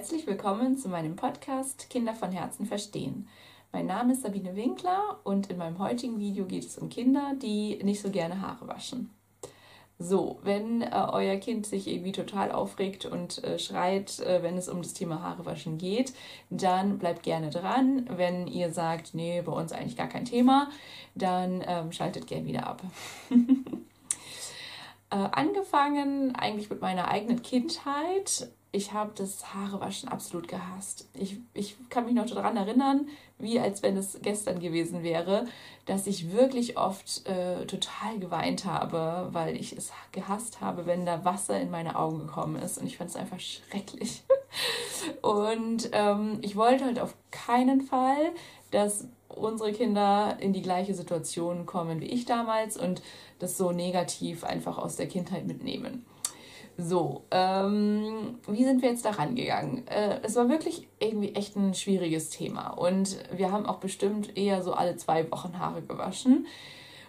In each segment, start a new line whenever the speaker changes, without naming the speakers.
herzlich willkommen zu meinem Podcast Kinder von Herzen verstehen. Mein Name ist Sabine Winkler und in meinem heutigen Video geht es um Kinder, die nicht so gerne Haare waschen. So, wenn äh, euer Kind sich irgendwie total aufregt und äh, schreit, äh, wenn es um das Thema Haare waschen geht, dann bleibt gerne dran. Wenn ihr sagt, nee, bei uns eigentlich gar kein Thema, dann ähm, schaltet gerne wieder ab. Äh, angefangen eigentlich mit meiner eigenen Kindheit ich habe das Haarewaschen absolut gehasst. Ich, ich kann mich noch daran erinnern, wie als wenn es gestern gewesen wäre, dass ich wirklich oft äh, total geweint habe, weil ich es gehasst habe, wenn da Wasser in meine Augen gekommen ist. Und ich fand es einfach schrecklich. Und ähm, ich wollte halt auf keinen Fall, dass unsere Kinder in die gleiche Situation kommen wie ich damals und das so negativ einfach aus der Kindheit mitnehmen. So, ähm, wie sind wir jetzt da rangegangen? Äh, es war wirklich irgendwie echt ein schwieriges Thema und wir haben auch bestimmt eher so alle zwei Wochen Haare gewaschen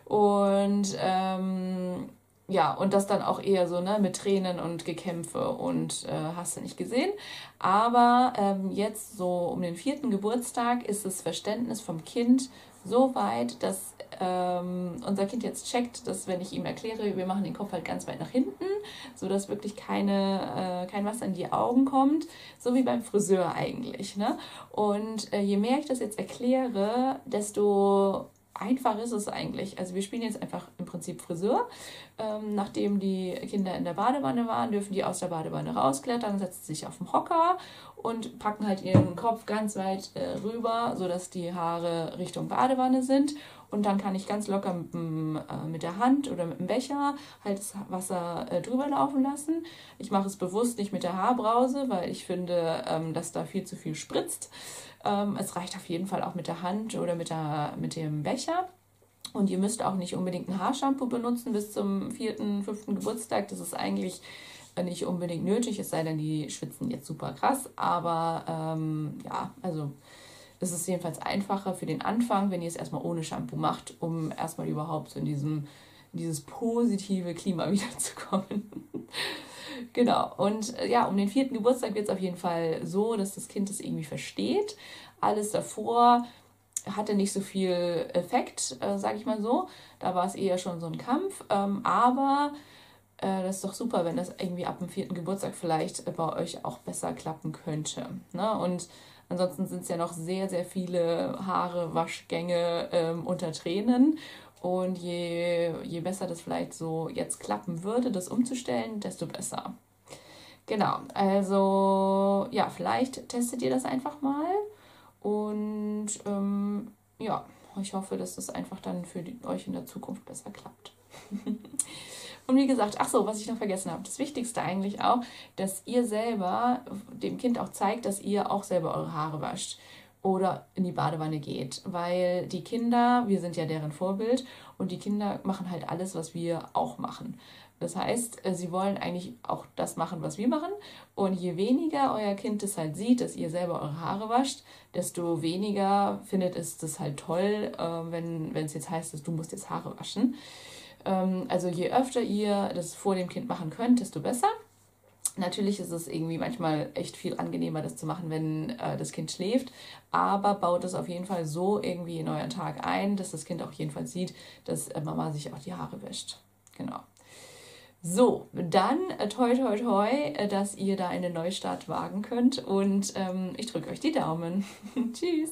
und ähm, ja, und das dann auch eher so ne, mit Tränen und Gekämpfe und äh, hast du nicht gesehen. Aber ähm, jetzt so um den vierten Geburtstag ist das Verständnis vom Kind so weit, dass ähm, unser Kind jetzt checkt, dass wenn ich ihm erkläre, wir machen den Kopf halt ganz weit nach hinten, sodass wirklich keine, äh, kein Wasser in die Augen kommt, so wie beim Friseur eigentlich. Ne? Und äh, je mehr ich das jetzt erkläre, desto einfach ist es eigentlich. Also wir spielen jetzt einfach im Prinzip Friseur. Ähm, nachdem die Kinder in der Badewanne waren, dürfen die aus der Badewanne rausklettern, setzen sich auf den Hocker und packen halt ihren Kopf ganz weit äh, rüber, sodass die Haare Richtung Badewanne sind. Und dann kann ich ganz locker mit, äh, mit der Hand oder mit dem Becher halt das Wasser äh, drüber laufen lassen. Ich mache es bewusst nicht mit der Haarbrause, weil ich finde, ähm, dass da viel zu viel spritzt. Ähm, es reicht auf jeden Fall auch mit der Hand oder mit, der, mit dem Becher. Und ihr müsst auch nicht unbedingt ein Haarshampoo benutzen bis zum vierten, fünften Geburtstag. Das ist eigentlich nicht unbedingt nötig, es sei denn, die schwitzen jetzt super krass. Aber ähm, ja, also es ist jedenfalls einfacher für den Anfang, wenn ihr es erstmal ohne Shampoo macht, um erstmal überhaupt so in diesem dieses positive Klima wiederzukommen. genau. Und äh, ja, um den vierten Geburtstag wird es auf jeden Fall so, dass das Kind es irgendwie versteht. Alles davor hatte nicht so viel Effekt, äh, sage ich mal so. Da war es eher schon so ein Kampf. Ähm, aber äh, das ist doch super, wenn das irgendwie ab dem vierten Geburtstag vielleicht bei euch auch besser klappen könnte. Ne? Und ansonsten sind es ja noch sehr, sehr viele Haare, Waschgänge ähm, unter Tränen. Und je, je besser das vielleicht so jetzt klappen würde, das umzustellen, desto besser. Genau, also ja, vielleicht testet ihr das einfach mal. Und ähm, ja, ich hoffe, dass das einfach dann für die, euch in der Zukunft besser klappt. Und wie gesagt, ach so, was ich noch vergessen habe, das Wichtigste eigentlich auch, dass ihr selber dem Kind auch zeigt, dass ihr auch selber eure Haare wascht oder in die Badewanne geht, weil die Kinder, wir sind ja deren Vorbild und die Kinder machen halt alles, was wir auch machen. Das heißt, äh, sie wollen eigentlich auch das machen, was wir machen. Und je weniger euer Kind es halt sieht, dass ihr selber eure Haare wascht, desto weniger findet es das halt toll, äh, wenn es jetzt heißt, dass du musst jetzt Haare waschen. Ähm, also je öfter ihr das vor dem Kind machen könnt, desto besser. Natürlich ist es irgendwie manchmal echt viel angenehmer, das zu machen, wenn äh, das Kind schläft, aber baut es auf jeden Fall so irgendwie in euren Tag ein, dass das Kind auch jedenfalls sieht, dass äh, Mama sich auch die Haare wäscht. Genau. So, dann äh, toi toi toi, äh, dass ihr da einen Neustart wagen könnt und ähm, ich drücke euch die Daumen. Tschüss.